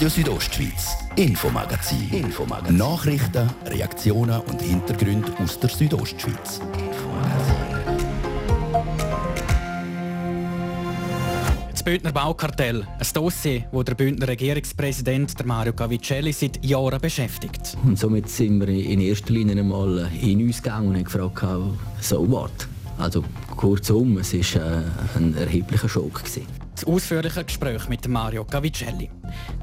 Radio Südostschweiz, Infomagazin. Infomagazin. Nachrichten, Reaktionen und Hintergründe aus der Südostschweiz. Das Bündner Baukartell, ein Dossier, das der Bündner Regierungspräsident der Mario Cavicelli seit Jahren beschäftigt. Und somit sind wir in erster Linie einmal in uns gegangen und haben gefragt, so was. Also kurzum, es war äh, ein erheblicher Schock. Gewesen. Das ausführliche Gespräch mit Mario Cavicelli.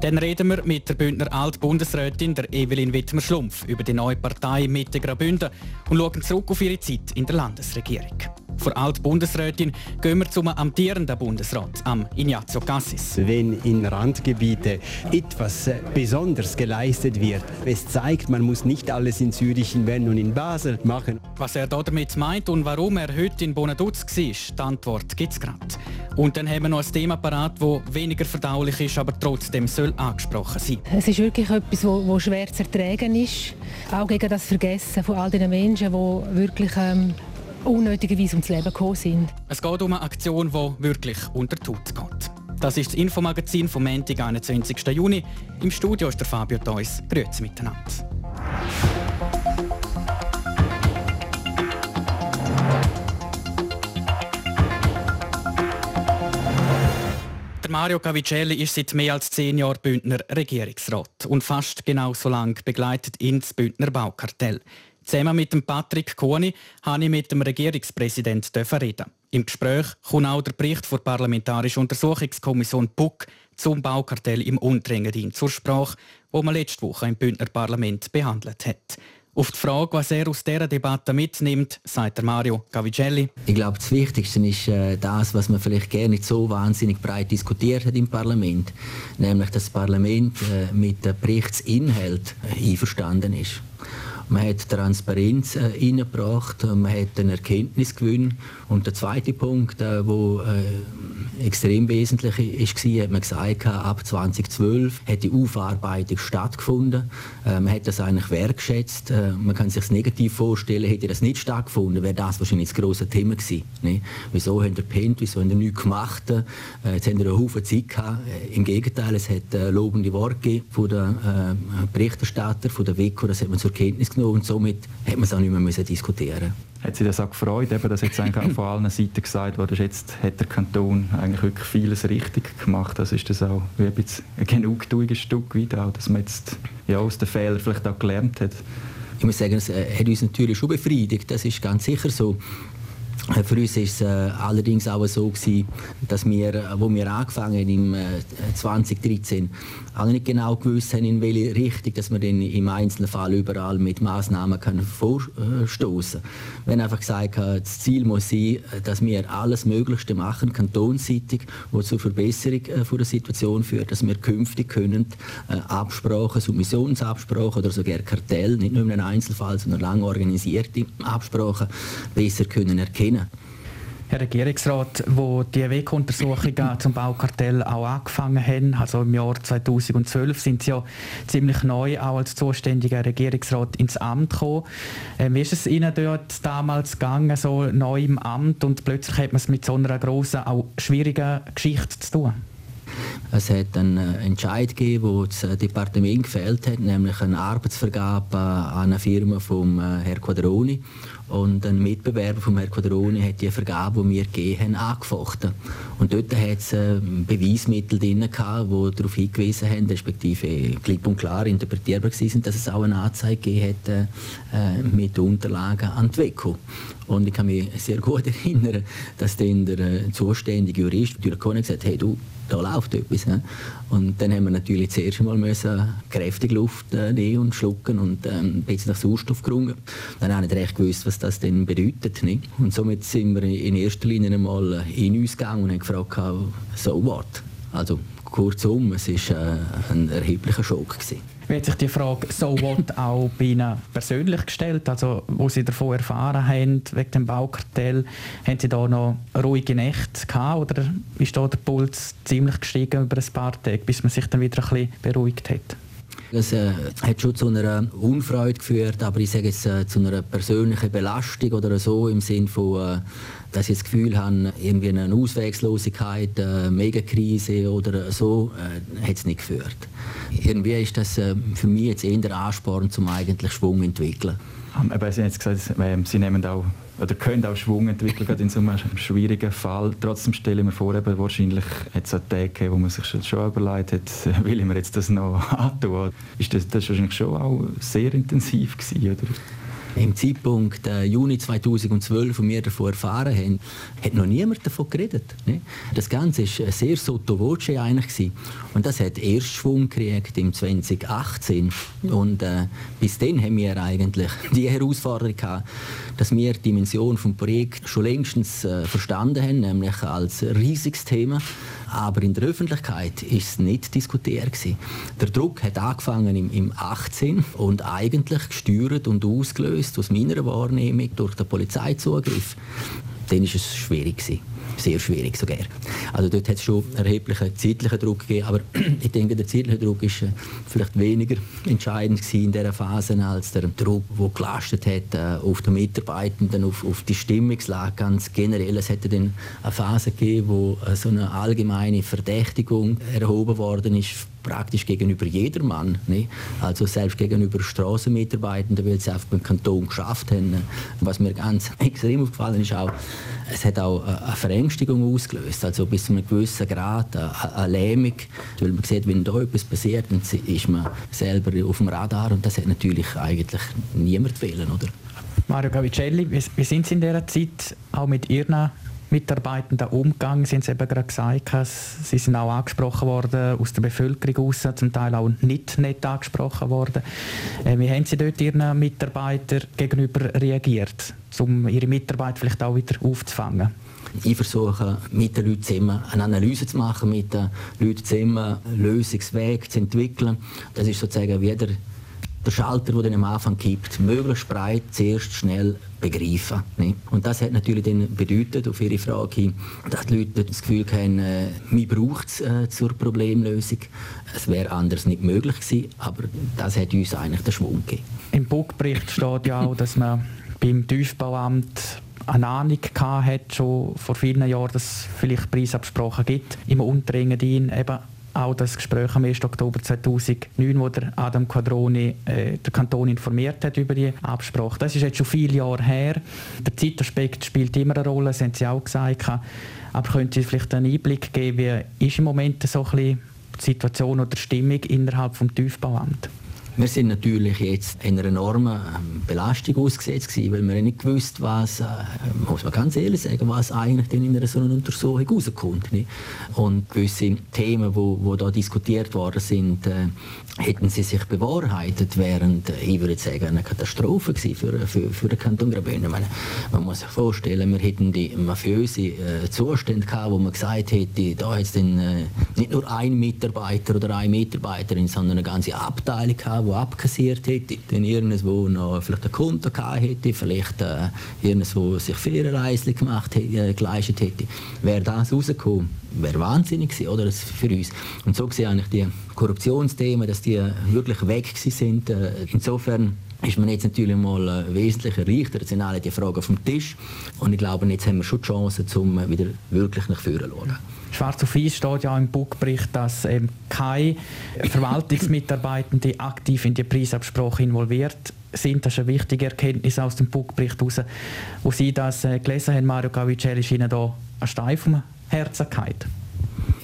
Dann reden wir mit der Bündner Altbundesrätin der Evelyn Wittmer-Schlumpf über die neue Partei Mitte Graubünden und schauen zurück auf ihre Zeit in der Landesregierung. Vor Alt-Bundesrätin gehen wir zum amtierenden Bundesrat, am Ignazio Cassis. Wenn in Randgebiete etwas besonders geleistet wird, es zeigt, man muss nicht alles in Zürich, in Bern und in Basel machen. Was er damit meint und warum er heute in Bonaduz war, die Antwort gibt es gerade. Und dann haben wir noch ein Thema parat, das weniger verdaulich ist, aber trotzdem soll angesprochen sein. Es ist wirklich etwas, das schwer zu ertragen ist. Auch gegen das Vergessen von all den Menschen, die wirklich ähm, unnötigerweise ums Leben gekommen sind. Es geht um eine Aktion, die wirklich unter die Haut geht. Das ist das Infomagazin vom Montag, 21. Juni. Im Studio ist der Fabio Theus. Grüezi miteinander. Der Mario Cavicelli ist seit mehr als zehn Jahren Bündner Regierungsrat und fast genauso lang begleitet ihn das Bündner Baukartell. Zusammen mit dem Patrick Kohni habe ich mit dem Regierungspräsidenten reden. Im Gespräch kommt auch der Bericht der Parlamentarischen Untersuchungskommission PUC zum Baukartell im Unterengadin zur Sprache, wo man letzte Woche im Bündner Parlament behandelt hat. Auf die Frage, was er aus dieser Debatte mitnimmt, sagt Mario Cavicelli. Ich glaube, das Wichtigste ist äh, das, was man vielleicht gerne nicht so wahnsinnig breit diskutiert hat im Parlament, nämlich dass das Parlament äh, mit dem Berichtsinhalt äh, einverstanden ist. Man hat Transparenz äh, reingebracht, man hat einen Erkenntnisgewinn. Und der zweite Punkt, äh, äh, extrem wesentlich war, hat man gesagt, ab 2012 hat die Aufarbeitung stattgefunden. Äh, man hat das eigentlich wertgeschätzt. Äh, man kann sich das negativ vorstellen, hätte das nicht stattgefunden, wäre das wahrscheinlich das grosse Thema gewesen. Ne? Wieso haben ihr pennt, wieso haben ihr nichts gemacht? Äh, jetzt haben wir einen Haufen Zeit gehabt. Äh, Im Gegenteil, es hat lobende Worte von den Berichterstattern, von der WICO, das hat man zur Kenntnis genommen und somit hat man es auch nicht mehr müssen diskutieren Hat Sie das auch gefreut, eben, dass jetzt eigentlich von allen Seiten gesagt wurde, jetzt hat der Kanton eigentlich wirklich vieles richtig gemacht. Also ist das auch wie ein, genugtuiges Stück wieder, auch, dass man jetzt ja, aus den Fehlern vielleicht auch gelernt hat. Ich muss sagen, es äh, hat uns natürlich schon befriedigt, das ist ganz sicher so. Äh, für uns war es äh, allerdings auch so, gewesen, dass wir, äh, wo wir angefangen haben im äh, 2013, auch nicht genau gewusst haben, in welche Richtung dass wir dann im einzelnen Fall überall mit Massnahmen können vorstoßen können. Wir haben einfach gesagt, äh, das Ziel muss sein, dass wir alles Möglichste machen, kantonsseitig, was zur Verbesserung äh, der Situation führt, dass wir künftig können äh, Absprachen, Submissionsabsprachen oder sogar Kartell, nicht nur in einem Einzelfall, sondern lang organisierte Absprachen besser können erkennen Herr Regierungsrat, wo die WEC-Untersuchungen zum Baukartell auch angefangen haben, also im Jahr 2012, sind Sie ja ziemlich neu auch als zuständiger Regierungsrat ins Amt gekommen. Ähm, wie ist es Ihnen dort damals gegangen, so neu im Amt und plötzlich hat man es mit so einer grossen, auch schwierigen Geschichte zu tun? Es hat einen Entscheid gegeben, wo das Departement gefällt hat, nämlich eine Arbeitsvergabe an eine Firma vom äh, Herr Quadroni. Und ein Mitbewerber von Herrn Quadroni hat die Vergabe, die wir gegeben haben, angefochten. Und dort hat es äh, Beweismittel drin gehabt, die darauf hingewiesen haben, respektive klipp und klar interpretierbar waren, dass es auch eine Anzeige gegeben hat äh, mit Unterlagen an die WECO. Und ich kann mich sehr gut erinnern, dass dann der äh, zuständige Jurist natürlich gesagt hat, hey du, da läuft etwas. Ne? Und dann haben wir natürlich zuerst einmal kräftig Luft äh, nehmen und schlucken und ähm, ein bisschen nach Sauerstoff gerungen. Dann habe ich nicht recht gewusst, was das denn bedeutet. Nicht? Und somit sind wir in erster Linie einmal in uns gegangen und haben gefragt, so what? Also kurzum, es war äh, ein erheblicher Schock. Gewesen. Hat sich die Frage «So what» auch bei Ihnen persönlich gestellt? Also, wo Sie davon erfahren haben, wegen dem Baukartell, haben Sie da noch ruhige Nächte gehabt oder ist da der Puls ziemlich gestiegen über ein paar Tage, bis man sich dann wieder ein bisschen beruhigt hat? Es äh, hat schon zu einer Unfreude geführt, aber ich sage jetzt äh, zu einer persönlichen Belastung oder so im Sinne von, äh, dass ich das Gefühl habe, irgendwie eine Auswegslosigkeit, eine Megakrise oder so, äh, hat es nicht geführt. Irgendwie ist das äh, für mich jetzt eher der Ansporn, zum eigentlich Schwung zu entwickeln. Aber Sie haben jetzt gesagt, Sie nehmen auch oder können auch Schwung entwickeln, gerade in so einem schwierigen Fall. Trotzdem stelle ich mir vor, eben, wahrscheinlich hat es auch Tage gegeben, wo man sich schon überlegt hat, will ich mir jetzt das noch antun? Ist das, das wahrscheinlich schon auch sehr intensiv gewesen, oder? Im Zeitpunkt äh, Juni 2012, wo wir davon erfahren haben, hat noch niemand davon geredet. Ne? Das Ganze war sehr sotto voce eigentlich. Gewesen. Und das hat erst Schwung gekriegt im 2018. Und äh, bis dann haben wir eigentlich die Herausforderung gehabt, dass wir die Dimension des Projekts schon längstens äh, verstanden haben, nämlich als riesiges Thema aber in der Öffentlichkeit ist es nicht diskutiert gewesen. Der Druck hat angefangen im, im 18 und eigentlich gesteuert und ausgelöst aus meiner Wahrnehmung durch den Polizeizugriff. Dann ist es schwierig gewesen sehr schwierig sogar. Also dort hat es schon erheblichen zeitlichen Druck gegeben, aber ich denke, der zeitliche Druck ist äh, vielleicht weniger entscheidend in dieser Phase als der Druck, der gelastet hat äh, auf die Mitarbeitenden, auf, auf die Stimmungslage ganz generell. Es hätte dann eine Phase gegeben, wo äh, so eine allgemeine Verdächtigung erhoben worden ist praktisch gegenüber jedermann. Ne? Also selbst gegenüber Strassenmitarbeitenden, weil sie einfach beim Kanton geschafft haben. Was mir ganz extrem aufgefallen ist, auch, es hat auch eine Verängstigung ausgelöst, also bis zu einem gewissen Grad eine, eine Lähmung, weil man sieht, wenn da etwas passiert, dann ist man selber auf dem Radar und das hat natürlich eigentlich niemand wählen, oder? Mario Gavicelli, wie sind Sie in dieser Zeit auch mit Ihren Mitarbeitenden umgegangen? Sie haben es eben gerade gesagt, sie sind auch angesprochen worden aus der Bevölkerung raus, zum Teil auch nicht nett angesprochen worden. Äh, wie haben Sie dort Ihren Mitarbeitern gegenüber reagiert, um Ihre Mitarbeiter vielleicht auch wieder aufzufangen? Ich versuche mit den Leuten zusammen eine Analyse zu machen, mit den Leuten zusammen einen Lösungsweg zu entwickeln. Das ist sozusagen wie der der Schalter, der dann am Anfang gibt, möglichst breit, zuerst schnell begreifen. Nicht? Und das hat natürlich dann bedeutet, auf Ihre Frage dass die Leute das Gefühl haben, äh, man braucht es äh, zur Problemlösung. Es wäre anders nicht möglich gewesen, aber das hat uns eigentlich den Schwung gegeben. Im Buchbericht steht ja auch, dass man beim Tiefbauamt eine Ahnung hat, schon vor vielen Jahren, dass es vielleicht Preisabsprachen gibt im Unterengadin, eben auch das Gespräch am 1. Oktober 2009, wo der Adam Quadroni äh, der Kanton informiert hat über die Absprache. Das ist jetzt schon viele Jahre her. Der Zeitaspekt spielt immer eine Rolle, das haben Sie auch gesagt. Aber können Sie vielleicht einen Einblick geben, wie ist im Moment so ein bisschen die Situation oder die Stimmung innerhalb des Tiefbauamts? Wir sind natürlich jetzt einer enormen ähm, Belastung ausgesetzt gewesen, weil wir nicht gewusst, was, äh, muss man ganz ehrlich sagen, was eigentlich in einer so einer Untersuchung rauskommt. Nicht? Und gewisse Themen, die wo, da diskutiert worden sind, äh, hätten sie sich bewahrheitet, während, äh, ich würde sagen, eine Katastrophe für, für, für den Kanton Graubünden. Man, man muss sich vorstellen, wir hätten die mafiöse äh, Zustände gehabt, wo man gesagt hätte, da hat es äh, nicht nur ein Mitarbeiter oder eine Mitarbeiterin, sondern eine ganze Abteilung gehabt, die abkassiert hätte, dann irgendwo noch vielleicht ein Konto gehabt hätte, vielleicht äh, irgendwo sich Ferienreisen gemacht äh, geleistet hätte, wäre das rausgekommen, wäre wahnsinnig gewesen, oder, das für uns. Und so gesehen eigentlich die Korruptionsthemen, dass die wirklich weg sind. Äh, insofern ist man jetzt natürlich mal äh, wesentlich erleichtert. Jetzt sind alle die Fragen auf dem Tisch. Und ich glaube, jetzt haben wir schon die Chance, um wieder wirklich nach vorne zu schauen. Schwarz auf Weiß steht ja im Buchbericht, dass ähm, keine Verwaltungsmitarbeitende aktiv in die Preisabsprache involviert sind. Das ist eine wichtige Erkenntnis aus dem Buchbericht heraus. Wo Sie das äh, gelesen haben, Mario Gavicelli, ist Ihnen da ein Stein vom Herzen gefallen?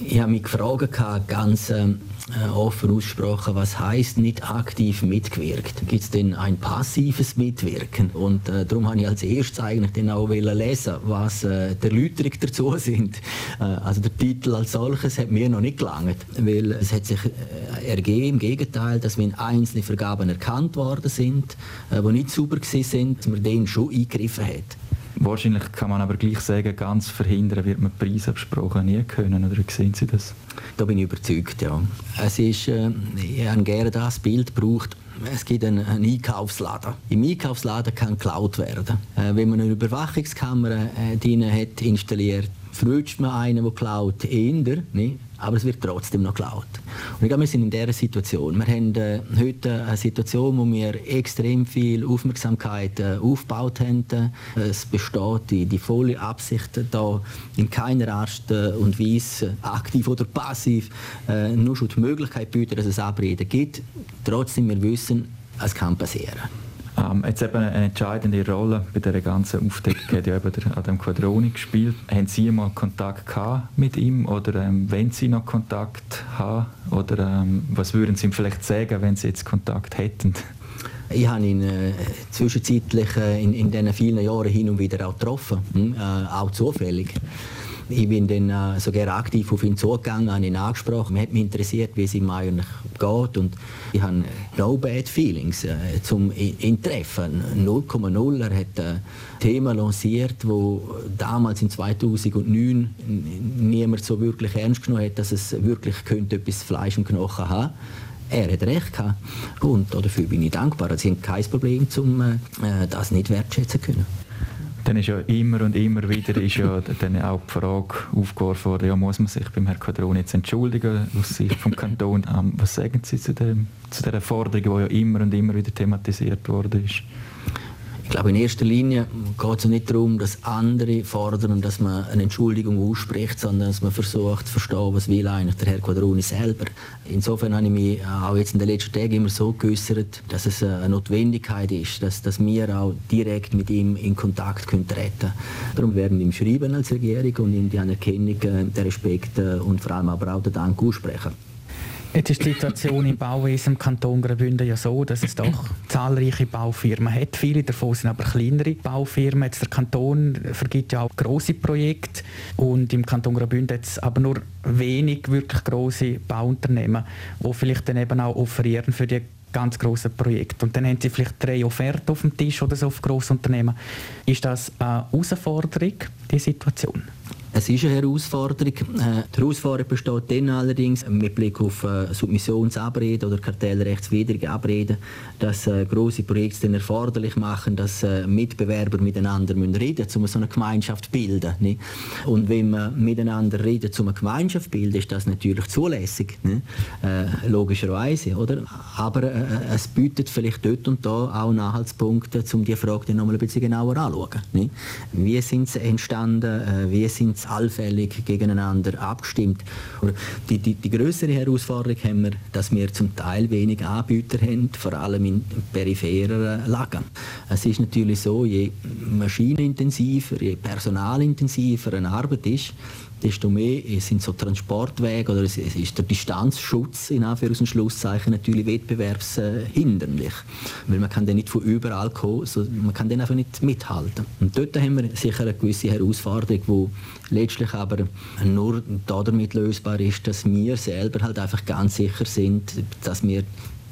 Ich habe mich gefragt, ganz ähm, äh, offen ausgesprochen, was heißt nicht aktiv mitgewirkt? Gibt es denn ein passives Mitwirken? Und äh, darum habe ich als erstes eigentlich dann auch lesen, was äh, der Erläuterung dazu sind. Äh, also der Titel als solches hat mir noch nicht gelangt, weil es hat sich äh, ergeben, im Gegenteil, dass wenn einzelne Vergaben erkannt worden sind, äh, die nicht sauber sind, dass man denen schon eingegriffen hat. Wahrscheinlich kann man aber gleich sagen, ganz verhindern wird man Preisabsprachen nie können. Oder wie sehen Sie das? Da bin ich überzeugt, ja. Es ist, äh, ich habe gerne das Bild gebraucht, es gibt einen, einen, Einkaufsladen. Im Einkaufsladen kann geklaut werden. Äh, wenn man eine Überwachungskamera äh, drin hat installiert, verwünscht man einen, der klaut, eher, ne? Aber es wird trotzdem noch geklaut. Und ich glaube, wir sind in dieser Situation. Wir haben äh, heute eine Situation, wo wir extrem viel Aufmerksamkeit äh, aufgebaut haben. Es besteht die, die volle Absicht, da in keiner Art und Weise, aktiv oder passiv, äh, nur schon die Möglichkeit bieten, dass es Abreden gibt. Trotzdem, wir wissen, es kann passieren. Ähm, jetzt eben eine entscheidende Rolle bei der ganzen Aufdeckung hat ja eben der Adam Quadroni gespielt. Haben Sie mal Kontakt gehabt mit ihm oder ähm, wenn Sie noch Kontakt haben oder ähm, was würden Sie ihm vielleicht sagen, wenn Sie jetzt Kontakt hätten? Ich habe ihn äh, zwischenzeitlich äh, in, in diesen vielen Jahren hin und wieder auch getroffen, hm? äh, auch zufällig. Ich bin dann äh, sogar aktiv auf ihn zugegangen, habe ihn angesprochen. Mich hat mich interessiert, wie es ihm eigentlich geht. Und ich habe no bad feelings äh, zum ihn treffen. 0,0. Er hat ein Thema lanciert, das damals in 2009 niemand so wirklich ernst genommen hat, dass es wirklich könnte etwas Fleisch und Knochen haben er hat recht gehabt. Und dafür bin ich dankbar. Sie haben kein Problem, um äh, das nicht wertschätzen zu können dann ist ja immer und immer wieder ist ja dann auch die Frage aufgeworfen worden, ja, muss man sich beim Herrn Quadron jetzt entschuldigen aus Sicht vom Kanton? Ähm, was sagen Sie zu, dem, zu dieser Forderung, die ja immer und immer wieder thematisiert worden ist? Ich glaube, in erster Linie geht es nicht darum, dass andere fordern, dass man eine Entschuldigung ausspricht, sondern dass man versucht zu verstehen, was will eigentlich der Herr Quadroni selber. Insofern habe ich mich auch jetzt in den letzten Tagen immer so geäußert, dass es eine Notwendigkeit ist, dass, dass wir auch direkt mit ihm in Kontakt können treten können. Darum werden wir ihm schreiben als Regierung und ihm die Anerkennung, äh, den Respekt äh, und vor allem aber auch den Dank aussprechen. Jetzt ist die Situation im Bauwesen im Kanton Graubünden ja so, dass es doch zahlreiche Baufirmen hat. Viele davon sind aber kleinere Baufirmen. Jetzt der Kanton vergibt ja auch große Projekte und im Kanton Graubünden es aber nur wenig wirklich große Bauunternehmen, die vielleicht dann eben auch offerieren für die ganz große Projekte. Und dann haben sie vielleicht drei Offerten auf dem Tisch oder so auf Grossunternehmen. Ist das eine Herausforderung, die Situation? Es ist eine Herausforderung. Äh, die Herausforderung besteht dann allerdings mit Blick auf äh, Submissionsabreden oder kartellrechtswidrige Abreden, dass äh, große Projekte dann erforderlich machen, dass Mitbewerber miteinander reden müssen, um so eine Gemeinschaft zu bilden. Nicht? Und wenn man miteinander redet, um eine Gemeinschaft zu bilden, ist das natürlich zulässig? Äh, logischerweise. Oder? Aber es bietet vielleicht dort und da auch Anhaltspunkte, um die Frage dann nochmal ein bisschen genauer anzuschauen. Nicht? Wie sind sie entstanden? Wie sind allfällig gegeneinander abgestimmt. Die, die, die größere Herausforderung haben wir, dass wir zum Teil wenig Anbieter haben, vor allem in peripherer Lagen. Es ist natürlich so, je maschinenintensiver, je personalintensiver eine Arbeit ist, desto mehr sind so Transportwege oder es ist der Distanzschutz in Anführungs- und Schlusszeichen natürlich wettbewerbshinderlich. Weil man kann dann nicht von überall kommen, so, man kann dann einfach nicht mithalten. Und dort haben wir sicher eine gewisse Herausforderung, die letztlich aber nur damit lösbar ist, dass wir selber halt einfach ganz sicher sind, dass wir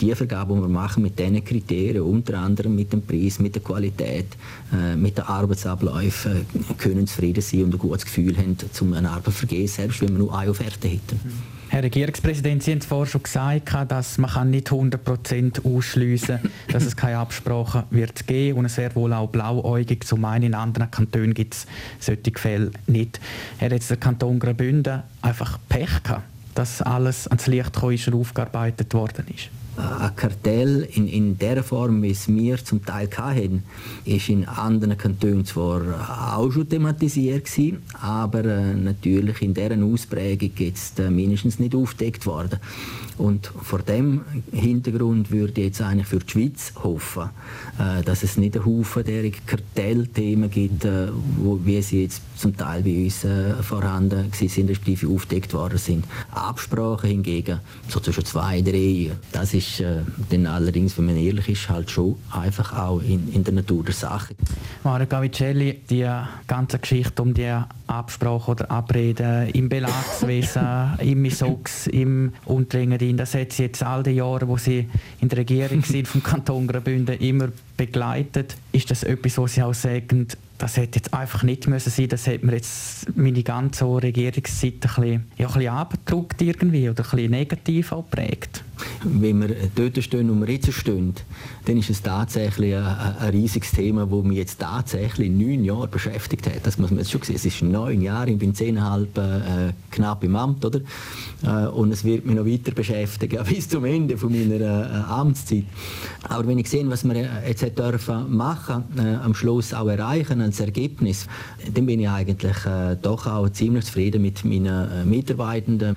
die Vergabe, die wir machen mit diesen Kriterien, unter anderem mit dem Preis, mit der Qualität, äh, mit den Arbeitsabläufen, können zufrieden sein und ein gutes Gefühl haben, um eine Arbeit zu vergeben, selbst wenn wir nur eine Offerte hätten. Herr Regierungspräsident, Sie haben vorhin schon gesagt, dass man nicht 100% ausschliessen kann, dass es keine Absprache wird geben und es wäre wohl auch blauäugig zu meinen, in anderen Kantonen gibt es solche Fälle nicht. Hat jetzt der Kanton Graubünden einfach Pech gehabt, dass alles ans Licht gekommen ist und aufgearbeitet worden ist? Ein Kartell in, in der Form, wie es wir zum Teil hatten, ist in anderen Kantonen zwar auch schon thematisiert gewesen, aber äh, natürlich in deren Ausprägung jetzt äh, mindestens nicht aufgedeckt worden. Und vor dem Hintergrund würde ich jetzt eigentlich für die Schweiz hoffen, äh, dass es nicht einen Haufen der Kartellthemen gibt, wo, wie sie jetzt zum Teil bei uns vorhanden sind, respektive aufgedeckt worden sind. Absprachen hingegen, so zwischen zwei, drei, das ist äh, dann allerdings, wenn man ehrlich ist, halt schon einfach auch in, in der Natur der Sache. Mario Gavicelli, die ganze Geschichte um die Absprache oder Abrede im Belagswesen, im Misox, im Unterengadin, das hat sie jetzt all die Jahre, wo sie in der Regierung sind, vom Kanton Graubünden immer begleitet. Ist das etwas, wo Sie auch sagen, das hätte jetzt einfach nicht müssen sein, das hat mir jetzt meine ganze Regierungszeit ein bisschen, ja, ein bisschen abgedruckt irgendwie oder ein bisschen negativ auch geprägt? wenn wir dort stehen, wo wir jetzt stehen, dann ist es tatsächlich ein, ein riesiges Thema, das mich jetzt tatsächlich neun Jahre beschäftigt hat. Das muss man jetzt schon sehen. Es ist neun Jahre, ich bin zehneinhalb äh, knapp im Amt, oder? Äh, und es wird mich noch weiter beschäftigen, bis zum Ende von meiner äh, Amtszeit. Aber wenn ich sehe, was wir jetzt dürfen machen, äh, am Schluss auch erreichen als Ergebnis, dann bin ich eigentlich äh, doch auch ziemlich zufrieden mit meinen äh, Mitarbeitenden.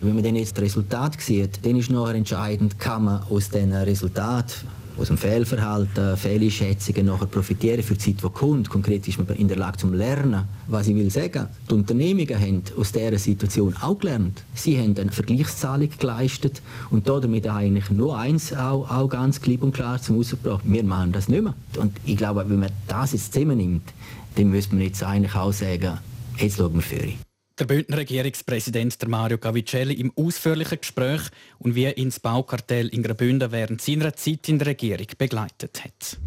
wenn man dann jetzt das Resultat sieht, dann ist nachher entscheidend, kann man aus diesen Resultaten aus dem Fehlverhalten, Fehleinschätzungen nachher profitieren für die Zeit, die kommt. Konkret ist man in der Lage zum Lernen. Was ich will sagen, die Unternehmungen haben aus dieser Situation auch gelernt. Sie haben eine Vergleichszahlung geleistet und damit eigentlich nur eins auch, auch ganz klipp und klar zum Ausgebracht. Wir machen das nicht mehr. Und ich glaube, wenn man das jetzt zusammennimmt, dann müsste man jetzt eigentlich auch sagen, jetzt schauen wir für. Der Bündner Regierungspräsident Mario Cavicelli im ausführlichen Gespräch und wie ihn das Baukartell in Graubünden während seiner Zeit in der Regierung begleitet hat.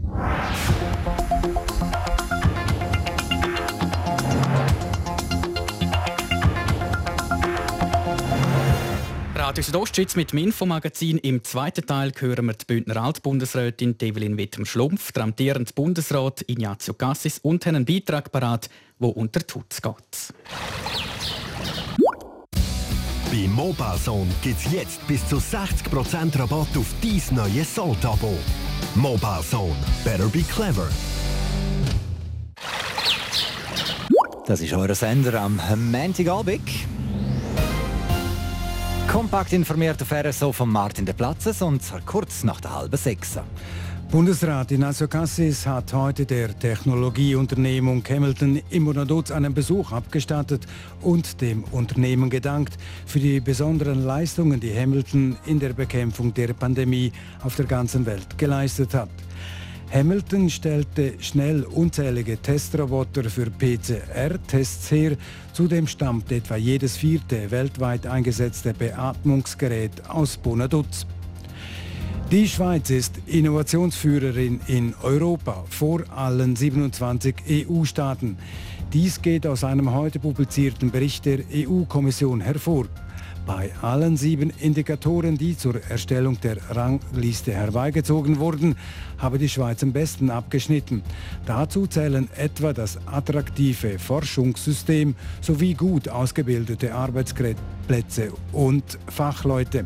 Radio Südostschweiz mit dem Infomagazin. Im zweiten Teil hören wir die Bündner Altbundesrätin Evelyn Wittmer-Schlumpf, der amtierende Bundesrat Ignazio Cassis und haben einen Beitrag parat, wo unter die Haut geht. Bei Mobilezone gibt es jetzt bis zu 60% Rabatt auf dies neue Sold-Abo. Mobilezone. Better be clever. Das ist euer Sender am Montagabend. Kompakt informiert auf RSO von Martin de Platzes und kurz nach der halben sechs. Bundesrat Ignazio Cassis hat heute der Technologieunternehmung Hamilton im Monaduz einen Besuch abgestattet und dem Unternehmen gedankt für die besonderen Leistungen, die Hamilton in der Bekämpfung der Pandemie auf der ganzen Welt geleistet hat. Hamilton stellte schnell unzählige Testroboter für PCR-Tests her. Zudem stammt etwa jedes vierte weltweit eingesetzte Beatmungsgerät aus Bonaduz. Die Schweiz ist Innovationsführerin in Europa vor allen 27 EU-Staaten. Dies geht aus einem heute publizierten Bericht der EU-Kommission hervor. Bei allen sieben Indikatoren, die zur Erstellung der Rangliste herbeigezogen wurden, habe die Schweiz am besten abgeschnitten. Dazu zählen etwa das attraktive Forschungssystem sowie gut ausgebildete Arbeitsplätze und Fachleute.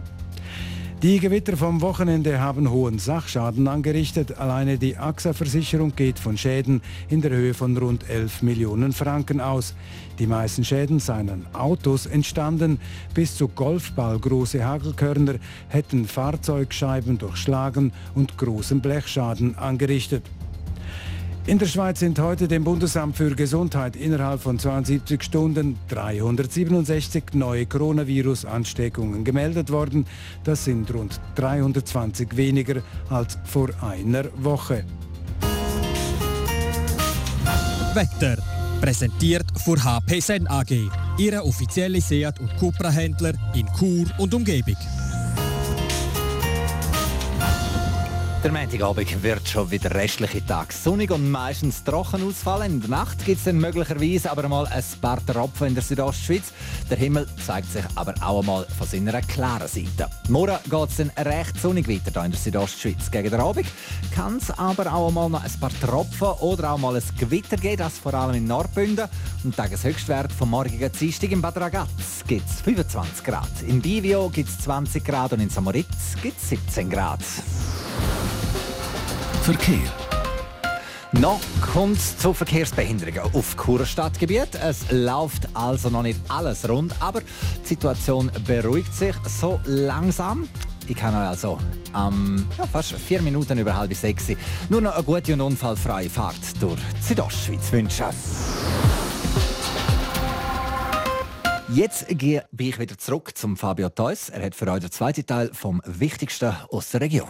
Die Gewitter vom Wochenende haben hohen Sachschaden angerichtet. Alleine die AXA-Versicherung geht von Schäden in der Höhe von rund 11 Millionen Franken aus. Die meisten Schäden seien an Autos entstanden. Bis zu Golfballgroße Hagelkörner hätten Fahrzeugscheiben durchschlagen und großen Blechschaden angerichtet. In der Schweiz sind heute dem Bundesamt für Gesundheit innerhalb von 72 Stunden 367 neue Coronavirus-Ansteckungen gemeldet worden. Das sind rund 320 weniger als vor einer Woche. Wetter. Präsentiert von HP Sen AG, Ihre offizielle Seat- und Cupra-Händler in Chur und Umgebung. Der Montagabend wird schon wieder restliche Tag sonnig und meistens trocken ausfallen. In der Nacht gibt es dann möglicherweise aber mal ein paar Tropfen in der Südostschweiz. Der Himmel zeigt sich aber auch einmal von seiner klaren Seite. Morgen geht es dann recht sonnig weiter hier in der Südostschweiz. Gegen den Abend kann es aber auch einmal noch ein paar Tropfen oder auch mal ein Gewitter geben, das vor allem in Nordbünden. Und Tageshöchstwert vom morgigen Dienstag in Bad Ragaz gibt es 25 Grad. In Bivio gibt es 20 Grad und in Samoritz gibt es 17 Grad. Verkehr. Noch kommt es zu Verkehrsbehinderungen auf Kurstadtgebiet. Es läuft also noch nicht alles rund, aber die Situation beruhigt sich so langsam. Ich kann euch also ähm, ja, fast vier Minuten über halb sechs nur noch eine gute und unfallfreie Fahrt durch die Südostschweiz wünschen. Jetzt gehe ich wieder zurück zum Fabio Theus. Er hat für euch den zweiten Teil vom Wichtigsten aus der Region.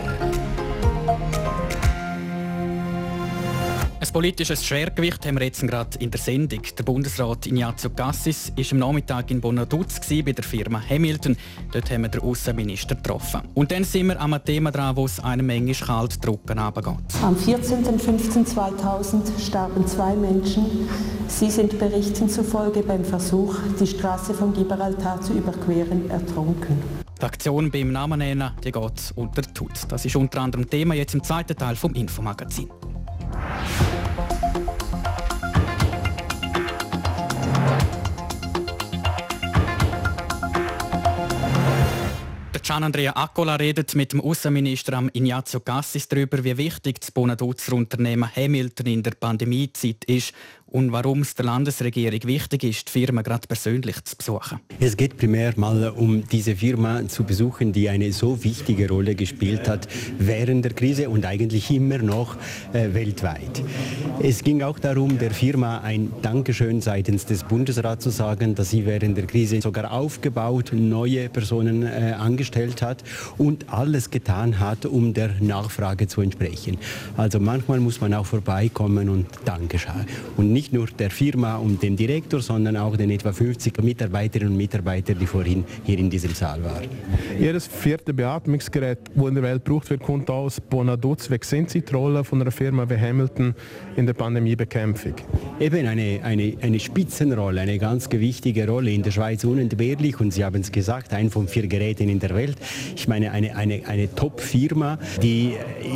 ein politisches Schwergewicht haben wir jetzt gerade in der Sendung. Der Bundesrat Ignazio Cassis war am Nachmittag in Bonaduz bei der Firma Hamilton. Dort haben wir den Außenminister getroffen. Und dann sind wir an einem Thema dran, wo es einem manchmal kalt drucken runtergeht. Am 14.05.2000 starben zwei Menschen. Sie sind Berichten zufolge beim Versuch, die Straße von Gibraltar zu überqueren, ertrunken. Die Aktion beim Namen nennen, die geht unter Tut. Das ist unter anderem Thema jetzt im zweiten Teil vom Infomagazin. Gian Andrea Accola redet mit dem Außenminister Ignazio Cassis darüber, wie wichtig das Bonaduzer Unternehmen Hamilton in der Pandemiezeit ist und warum es der Landesregierung wichtig ist, die Firma gerade persönlich zu besuchen. Es geht primär mal um diese Firma zu besuchen, die eine so wichtige Rolle gespielt hat während der Krise und eigentlich immer noch äh, weltweit. Es ging auch darum, der Firma ein Dankeschön seitens des Bundesrats zu sagen, dass sie während der Krise sogar aufgebaut, neue Personen äh, angestellt hat und alles getan hat, um der Nachfrage zu entsprechen. Also manchmal muss man auch vorbeikommen und Danke sagen. Nur der Firma und dem Direktor, sondern auch den etwa 50 Mitarbeiterinnen und Mitarbeitern, die vorhin hier in diesem Saal waren. Jedes vierte Beatmungsgerät, das in der Welt gebraucht wird, kommt aus Bonaduz. Wie sehen Sie die Rolle von einer Firma wie Hamilton in der Pandemiebekämpfung? Eben eine, eine, eine Spitzenrolle, eine ganz gewichtige Rolle in der Schweiz unentbehrlich und Sie haben es gesagt, ein von vier Geräten in der Welt. Ich meine eine, eine, eine Top-Firma, die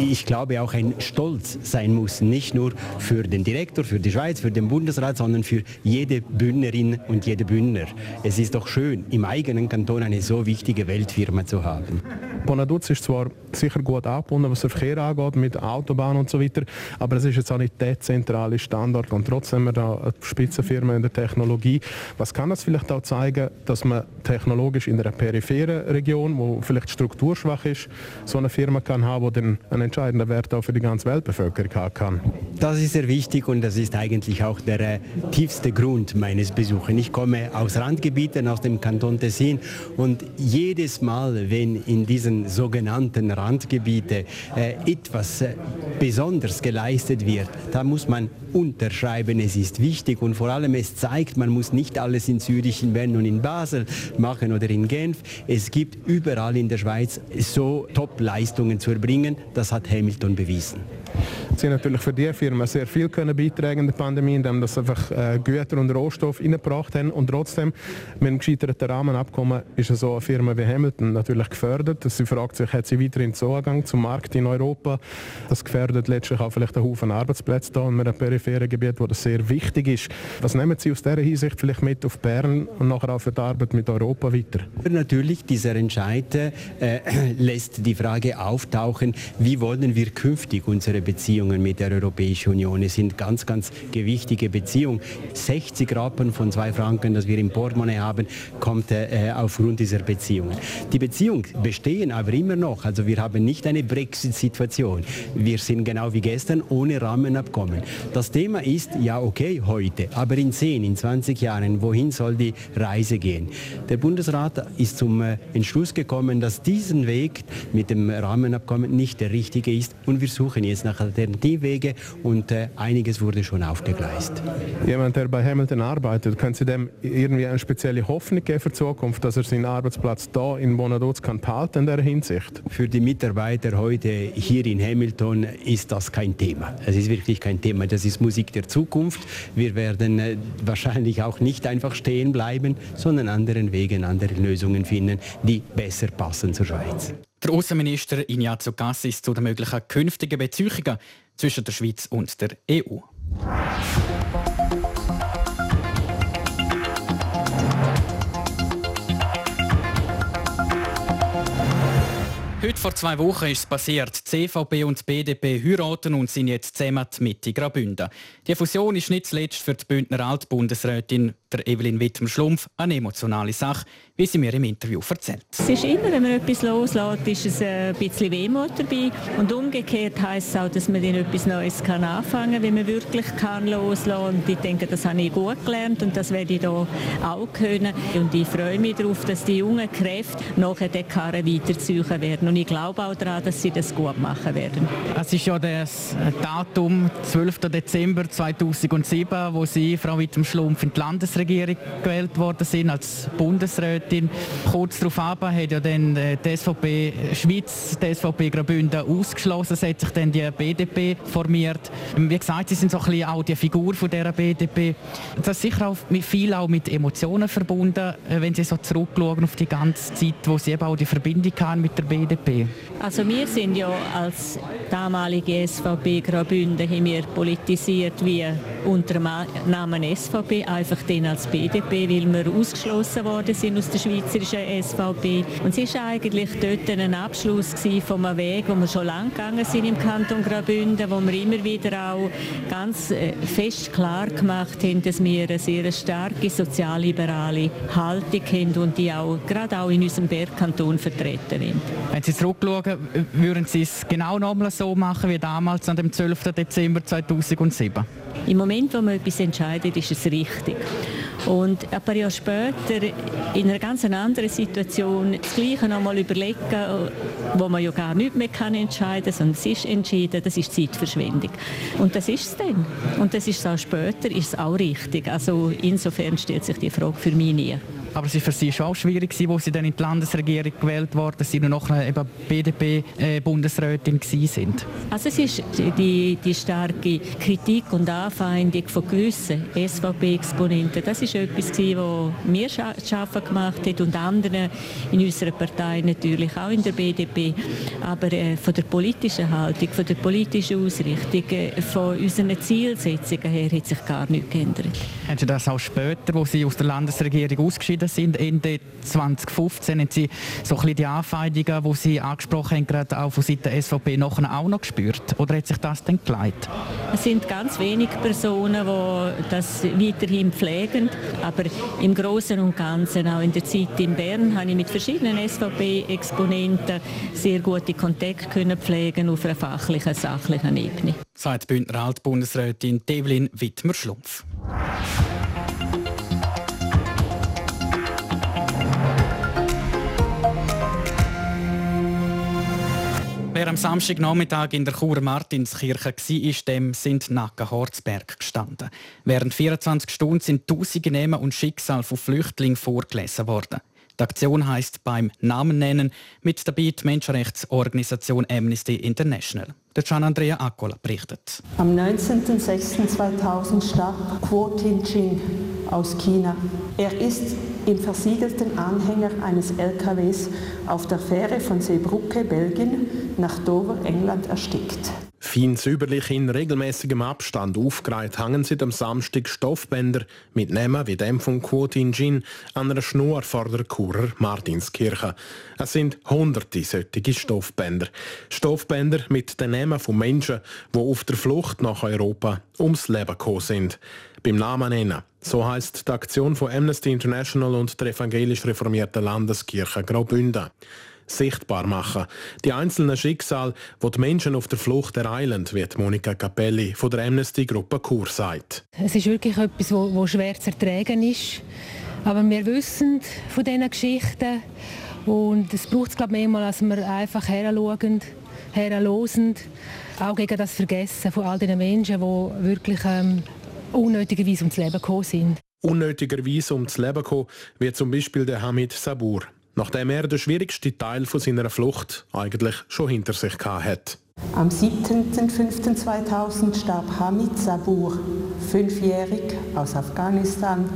ich glaube auch ein Stolz sein muss, nicht nur für den Direktor, für die Schweiz, für den Bundesrat, sondern für jede Bündnerin und jede Bündner. Es ist doch schön, im eigenen Kanton eine so wichtige Weltfirma zu haben. Bonaduz ist zwar sicher gut angebunden, was den Verkehr angeht, mit Autobahnen und so weiter, aber es ist jetzt auch nicht der zentrale Standort und trotzdem haben wir da eine Spitzenfirma in der Technologie. Was kann das vielleicht auch zeigen, dass man technologisch in einer peripheren Region, wo vielleicht strukturschwach ist, so eine Firma kann haben, die dann einen entscheidenden Wert auch für die ganze Weltbevölkerung haben kann? Das ist sehr wichtig und das ist eigentlich auch der äh, tiefste Grund meines Besuches. Ich komme aus Randgebieten, aus dem Kanton Tessin und jedes Mal, wenn in diesen sogenannten Randgebieten äh, etwas äh, besonders geleistet wird, da muss man unterschreiben, es ist wichtig und vor allem es zeigt, man muss nicht alles in Zürich, in Bern und in Basel machen oder in Genf. Es gibt überall in der Schweiz so Top-Leistungen zu erbringen. Das hat Hamilton bewiesen. Sie haben natürlich für die Firma sehr viel können beitragen in der Pandemie, indem das einfach äh, Güter und Rohstoff reingebracht haben. Und trotzdem, mit einem gescheiterten Rahmenabkommen ist so eine Firma wie Hamilton natürlich gefördert. Sie fragt sich, hat sie weiterhin Zugang zum Markt in Europa? Das gefährdet letztlich auch vielleicht einen Haufen Arbeitsplätze da in einem peripheren Gebiet, wo das sehr wichtig ist. Was nehmen Sie aus dieser Hinsicht vielleicht mit auf Bern und nachher auch für die Arbeit mit Europa weiter? Natürlich, dieser Entscheid äh, lässt die Frage auftauchen, wie wollen wir künftig unsere Beziehungen mit der Europäischen Union. Es sind ganz, ganz gewichtige Beziehungen. 60 Rappen von zwei Franken, das wir im Portemonnaie haben, kommt äh, aufgrund dieser Beziehungen. Die Beziehungen bestehen aber immer noch. Also wir haben nicht eine Brexit-Situation. Wir sind genau wie gestern ohne Rahmenabkommen. Das Thema ist, ja okay, heute, aber in 10, in 20 Jahren, wohin soll die Reise gehen? Der Bundesrat ist zum äh, Entschluss gekommen, dass diesen Weg mit dem Rahmenabkommen nicht der richtige ist und wir suchen jetzt nach Alternativwege und äh, einiges wurde schon aufgegleist. Jemand, der bei Hamilton arbeitet, können Sie dem irgendwie eine spezielle Hoffnung geben für die Zukunft, dass er seinen Arbeitsplatz da in Bonaduz kann behalten in der Hinsicht? Für die Mitarbeiter heute hier in Hamilton ist das kein Thema. Es ist wirklich kein Thema. Das ist Musik der Zukunft. Wir werden äh, wahrscheinlich auch nicht einfach stehen bleiben, sondern anderen Wegen, andere Lösungen finden, die besser passen zur Schweiz. Der Außenminister Ignazio Cassis zu den möglichen künftigen Beziehungen zwischen der Schweiz und der EU. Heute vor zwei Wochen ist es passiert. Die CVP und die BDP heiraten und sind jetzt zusammen mit Graubünden. Die Fusion ist nicht zuletzt für die Bündner Altbundesrätin der Evelyn Wittmer-Schlumpf eine emotionale Sache, wie sie mir im Interview erzählt. Es ist immer, wenn man etwas loslässt, ist es ein bisschen Wehmut dabei. Und umgekehrt heisst es auch, dass man dann etwas Neues kann anfangen kann, wenn man wirklich kann loslassen Und ich denke, das habe ich gut gelernt und das werde ich hier auch können. Und ich freue mich darauf, dass die jungen Kräfte nachher den Karren weiterziehen werden. Und ich glaube auch daran, dass sie das gut machen werden. Es ist ja das Datum 12. Dezember 2007, wo Sie, Frau Wittm-Schlumpf, in die Landesregierung gewählt worden sind als Bundesrätin. Rätin. Kurz darauf hat ja dann äh, die SVP Schweiz, die SVP Graubünden ausgeschlossen. Es hat sich dann die BDP formiert. Wie gesagt, sie sind so ein bisschen auch die Figur von dieser BDP. Das ist sicher auch viel auch mit Emotionen verbunden, äh, wenn Sie so zurückschauen auf die ganze Zeit, wo Sie eben auch die Verbindung haben mit der BDP. Also wir sind ja als damalige SVP Graubünden haben wir politisiert wie unter dem Namen SVP, einfach dann als BDP, weil wir ausgeschlossen worden sind aus der schweizerischen SVP. Und es ist eigentlich dort ein Abschluss von einem Weg, wo wir schon lange gegangen sind im Kanton Graubünden, wo wir immer wieder auch ganz äh, fest klar gemacht haben, dass wir eine sehr starke sozialliberale Haltung haben und die auch gerade auch in unserem Bergkanton vertreten sind. Wenn Sie zurückschauen, würden Sie es genau nochmal so machen wie damals an dem 12. Dezember 2007? Im Moment, wo man etwas entscheidet, ist es richtig. Und ein paar Jahre später, in einer ganz anderen Situation, das Gleiche noch mal überlegen, wo man ja gar nicht mehr kann entscheiden kann, sondern es ist entschieden, das ist Zeitverschwendung. Und das ist es dann. Und das ist es auch später, ist es auch richtig. Also insofern stellt sich die Frage für mich nie. Aber es war für Sie schon auch schwierig, wo Sie dann in die Landesregierung gewählt wurden, dass Sie nur noch eine BDP-Bundesrätin äh, sind. Also es ist die, die starke Kritik und Anfeindung von gewissen SVP-Exponenten. Das ist etwas, was wir schaffen gemacht haben und anderen in unserer Partei natürlich, auch in der BDP. Aber äh, von der politischen Haltung, von der politischen Ausrichtung, äh, von unseren Zielsetzungen her hat sich gar nichts geändert. Haben Sie das auch später, wo Sie aus der Landesregierung ausgeschieden geworden sind, Ende 2015, haben Sie so ein bisschen die Anfeindungen, die Sie angesprochen haben, gerade auch von Seiten der SVP nachher auch noch gespürt? Oder hat sich das dann geleitet? Es sind ganz wenige Personen, die das weiterhin pflegen, aber im Großen und Ganzen, auch in der Zeit in Bern, habe ich mit verschiedenen SVP-Exponenten sehr gute Kontakte können pflegen auf einer fachlichen, sachlichen Ebene. Sagt Bündner Altbundesrätin Devlin Wittmer-Schlumpf. Wer am Samstagnachmittag in der Churer Martinskirche war, dem sind Nacken Horzberg gestanden. Während 24 Stunden sind tausende Namen und Schicksal von Flüchtlingen vorgelesen worden. Die Aktion heißt beim Namen nennen mit dabei die Menschenrechtsorganisation Amnesty International. Der Gian Andrea Accola berichtet. Am 19.06.2000 starb Kuo Tin-Ching aus China. Er ist im versiegelten Anhänger eines LKWs auf der Fähre von Seebrugge, Belgien, nach Dover, England erstickt. Fein säuberlich in regelmäßigem Abstand aufgereiht hängen sie am Samstag Stoffbänder mit Namen wie dem von Quotin Jin an einer Schnur vor der Churer Martinskirche. Es sind hunderte solche Stoffbänder. Stoffbänder mit den Namen von Menschen, die auf der Flucht nach Europa ums Leben gekommen sind. Beim Namen nennen. So heißt die Aktion von Amnesty International und der evangelisch reformierten Landeskirche Graubünden sichtbar machen. Die einzelnen Schicksale, die die Menschen auf der Flucht ereilen, wird Monika Capelli von der Amnesty-Gruppe Kur sagt. Es ist wirklich etwas, wo, schwer zu ertragen ist. Aber wir wissen von diesen Geschichten und es braucht es glaube ich mehrmal, als wir einfach heranschauen, herlosen, auch gegen das Vergessen von all den Menschen, die wirklich ähm, unnötigerweise ums Leben gekommen sind. Unnötigerweise ums Leben gekommen, wie zum Beispiel der Hamid Sabur nachdem er den schwierigsten Teil von seiner Flucht eigentlich schon hinter sich hat. Am 7.5.2000 starb Hamid Sabur, fünfjährig aus Afghanistan.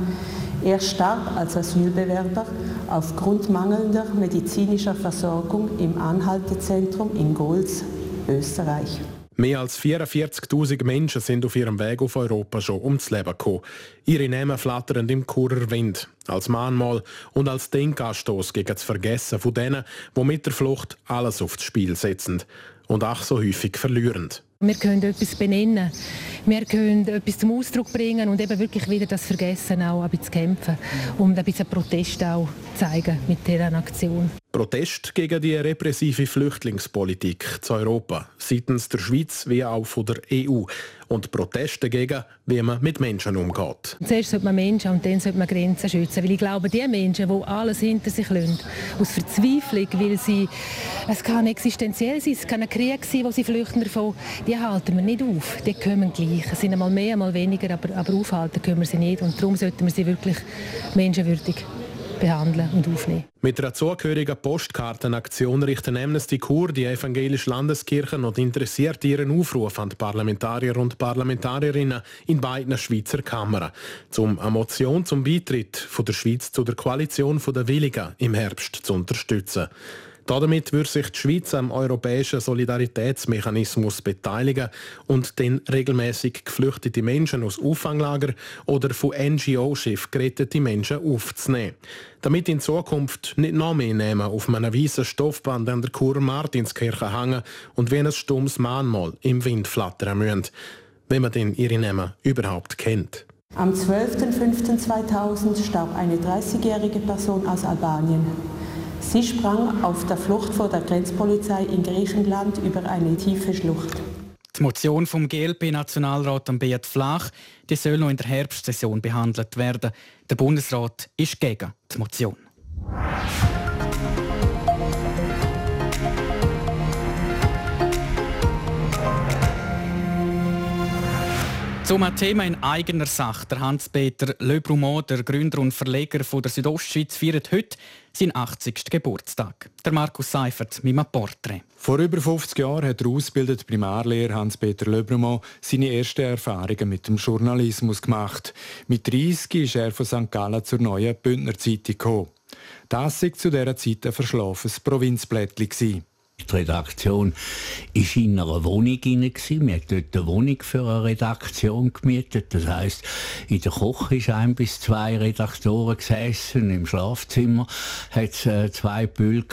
Er starb als Asylbewerber aufgrund mangelnder medizinischer Versorgung im Anhaltezentrum in Gols, Österreich. Mehr als 44.000 Menschen sind auf ihrem Weg auf Europa schon ums Leben gekommen. Ihre Namen flattern im Churer Wind. Als Mahnmal und als Denkanstoß gegen das Vergessen von denen, die mit der Flucht alles aufs Spiel setzen. Und ach so häufig verlieren. Wir können etwas benennen. Wir können etwas zum Ausdruck bringen und eben wirklich wieder das Vergessen auch ein bisschen kämpfen und ein bisschen Protest auch zeigen mit dieser Aktion. Protest gegen die repressive Flüchtlingspolitik zu Europa, seitens der Schweiz wie auch von der EU. Und Protest dagegen, wie man mit Menschen umgeht. Zuerst sollte man Menschen und dann sollte man Grenzen schützen. Weil ich glaube, die Menschen, die alles hinter sich lassen, aus Verzweiflung, weil sie, es kann existenziell sein, es kann ein Krieg sein, wo sie flüchten davon, die halten wir nicht auf. Die kommen gleich. Es sind einmal mehr, einmal weniger, aber, aber aufhalten können wir sie nicht. Und darum sollten wir sie wirklich menschenwürdig behandeln und aufnehmen. Mit einer zugehörigen Postkartenaktion richten Amnesty Kur, die evangelische Landeskirche und interessiert ihren Aufruf an die Parlamentarier und Parlamentarierinnen in beiden Schweizer Kammern, um eine Motion zum Beitritt von der Schweiz zu der Koalition der Willigen im Herbst zu unterstützen. Damit würde sich die Schweiz am europäischen Solidaritätsmechanismus beteiligen und den regelmäßig geflüchtete Menschen aus Auffanglagern oder von NGO-Schiffen gerettete Menschen aufzunehmen. Damit in Zukunft nicht noch mehr Namen auf einem weißen Stoffband an der Kur Martinskirche hängen und wie ein stummes Mahnmal im Wind flattern müssen, wenn man denn ihre Namen überhaupt kennt. Am 12.05.2000 starb eine 30-jährige Person aus Albanien. Sie sprang auf der Flucht vor der Grenzpolizei in Griechenland über eine tiefe Schlucht. Die Motion vom GLP-Nationalrat Beat Flach die soll noch in der Herbstsession behandelt werden. Der Bundesrat ist gegen die Motion. Zum Thema in eigener Sache. Der Hans-Peter Le Brumont, der Gründer und Verleger von der Südostschweiz, feiert heute seinen 80. Geburtstag. Der Markus Seifert mit einem Porträt. Vor über 50 Jahren hat der ausgebildete Primarlehrer Hans-Peter Le Brumont seine ersten Erfahrungen mit dem Journalismus gemacht. Mit 30 ist er von St. Gallen zur neuen Bündner Zeitung gekommen. Das war zu dieser Zeit ein verschlafenes Provinzblättchen. Die Redaktion war in einer Wohnung hinein. Wir haben dort eine Wohnung für eine Redaktion gemietet. Das heisst, in der Küche ist ein bis zwei Redaktoren gesessen. Im Schlafzimmer hat es äh, zwei Bühl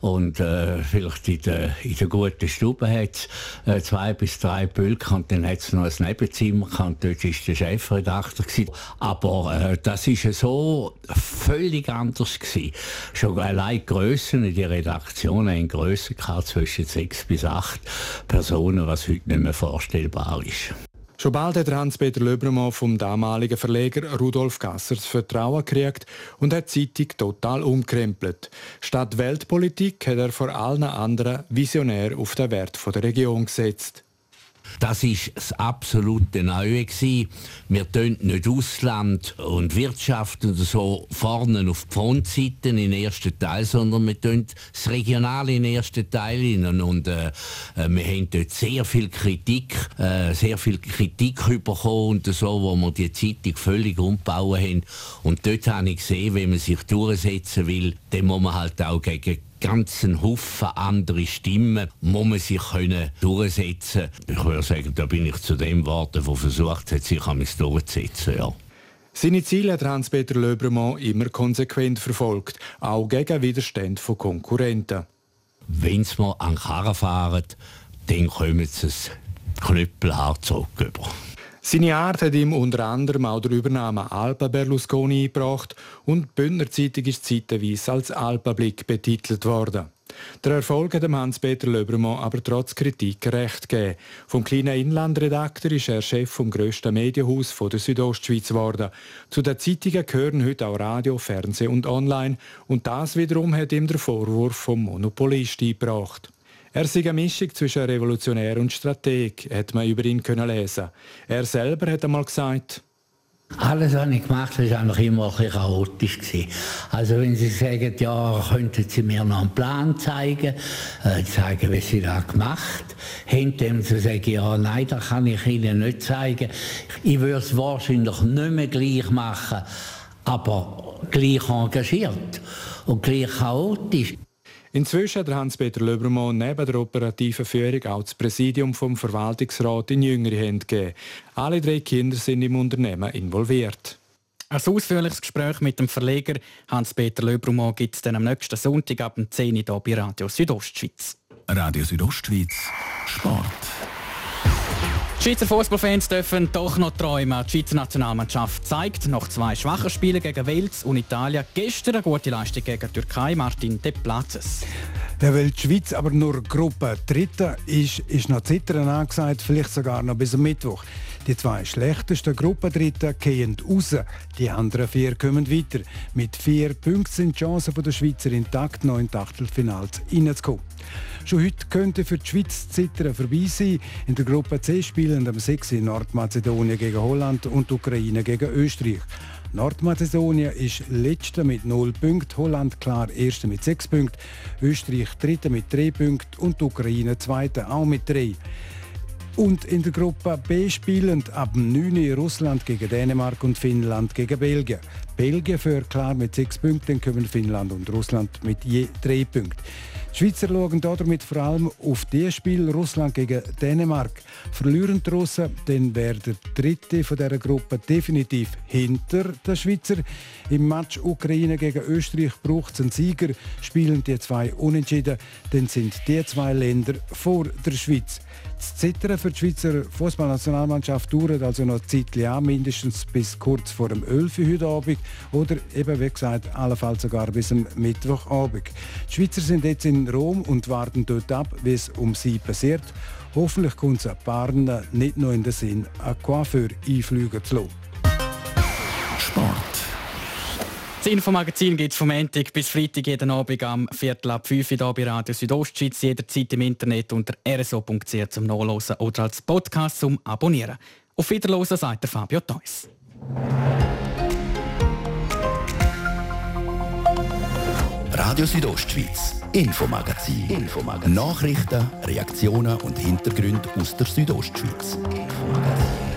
Und äh, vielleicht in der, in der guten Stube hat es äh, zwei bis drei Bühl Und dann hat es noch ein Nebenzimmer gehabt. Dort war der Chefredakteur. Gewesen. Aber äh, das war so völlig anders. Gewesen. Schon allein die Grössen in der Redaktion haben Grössen gehabt, zwischen sechs bis acht Personen, was heute nicht mehr vorstellbar ist. Schon bald hat Hans-Peter Löbermann vom damaligen Verleger Rudolf Gasser das Vertrauen gekriegt und hat die Zeitung total umkrempelt. Statt Weltpolitik hat er vor allen anderen visionär auf den Wert der Region gesetzt. Das ist das absolute Neue gewesen. Wir tun nicht Ausland und Wirtschaft oder so vorne auf die Frontseite in ersten Teil, sondern wir tun das Regionale in ersten Teil hin. Und äh, äh, wir haben dort sehr viel Kritik, äh, sehr viel Kritik bekommen und so, wo wir die Zeitung völlig umbauen haben. Und dort habe ich gesehen, wenn man sich durchsetzen will, dann muss man halt auch gegen ganzen Haufen andere Stimmen muss man sich können durchsetzen Ich würde sagen, da bin ich zu dem Worten, der versucht hat, sich durchzusetzen. Ja. Seine Ziele hat Hans-Peter Löbermann immer konsequent verfolgt, auch gegen Widerstand von Konkurrenten. Wenn sie mal an Karren fahren, dann kommen sie ein Knüppelhart zurück. Seine Art hat ihm unter anderem auch der Übernahme Alpa Berlusconi eingebracht und die Bündner Zeitung ist zeitweise als Alpa-Blick betitelt worden. Der Erfolg hat Hans-Peter Löbermann aber trotz Kritik recht gegeben. Vom kleinen Inlandredakteur ist er Chef vom grössten Medienhaus der Südostschweiz geworden. Zu den Zeitungen gehören heute auch Radio, Fernsehen und Online. Und das wiederum hat ihm der Vorwurf vom Monopolist eingebracht. Er sei eine Mischung zwischen Revolutionär und Strateg, hat man über ihn können lesen. Er selber hat einmal gesagt, alles, was ich gemacht habe, war eigentlich immer ein bisschen chaotisch. Also wenn Sie sagen, ja, könnten Sie mir noch einen Plan zeigen, äh, zeigen, wie Sie das gemacht haben, dann zu sagen, ja, nein, das kann ich Ihnen nicht zeigen. Ich würde es wahrscheinlich nicht mehr gleich machen, aber gleich engagiert und gleich chaotisch. Inzwischen hat Hans-Peter Löbermann neben der operativen Führung auch das Präsidium vom Verwaltungsrat in jüngere Hände gegeben. Alle drei Kinder sind im Unternehmen involviert. Ein ausführliches Gespräch mit dem Verleger Hans-Peter Löbrumont gibt es dann am nächsten Sonntag ab 10 Uhr hier bei Radio Südostschweiz. Radio Südostschweiz Sport. Schweizer Fußballfans dürfen doch noch träumen. Die Schweizer Nationalmannschaft zeigt nach zwei schwachen Spielen gegen Wales und Italien gestern eine gute Leistung gegen die Türkei. Martin De Platzes. Ja, weil die Schweiz aber nur Gruppe Dritter ist, ist noch Zittern angesagt, vielleicht sogar noch bis am Mittwoch. Die zwei schlechtesten Gruppendritten gehen raus. Die anderen vier kommen weiter. Mit vier Punkten sind die Chancen der Schweizer intakt, noch in die Achtelfinals reinzukommen. Schon heute könnte für die Schweiz Zittern vorbei sein. In der Gruppe C spielen am 6 Nordmazedonien gegen Holland und Ukraine gegen Österreich. Nordmazedonien ist letzter mit 0 Punkten, Holland klar erster mit 6 Punkten, Österreich dritter mit 3 Punkten und Ukraine zweiter auch mit 3. Und in der Gruppe B spielen ab 9 Russland gegen Dänemark und Finnland gegen Belgien. Belgien führt klar mit 6 Punkten, dann kommen Finnland und Russland mit je 3 Punkten. Die Schweizer schauen damit vor allem auf das Spiel Russland gegen Dänemark. Verlieren die Russen, dann wäre der dritte von dieser Gruppe definitiv hinter den Schweizer. Im Match Ukraine gegen Österreich braucht es einen Sieger. Spielen die zwei unentschieden, dann sind die zwei Länder vor der Schweiz. Das Zittern für die Schweizer Fußballnationalmannschaft dauert also noch ein Zeit an, mindestens bis kurz vor dem 11 Uhr heute Abend oder eben, wie gesagt, allenfalls sogar bis am Mittwochabend. Die Schweizer sind jetzt in Rom und warten dort ab, wie es um sie passiert. Hoffentlich kommt es ein paar nicht nur in den Sinn, einen Coiffeur einfliegen zu lassen. Sport. Das Infomagazin gibt es vom Montag bis Freitag jeden Abend am Viertel ab 5 Uhr bei Radio Südostschweiz, jederzeit im Internet unter rso.ch zum Nachlesen oder als Podcast zum Abonnieren. Auf Wiederlosen sagt Fabio Theus. Radio Südostschweiz, Infomagazin. Infomagazin. Nachrichten, Reaktionen und Hintergründe aus der Südostschweiz. Infomagazin.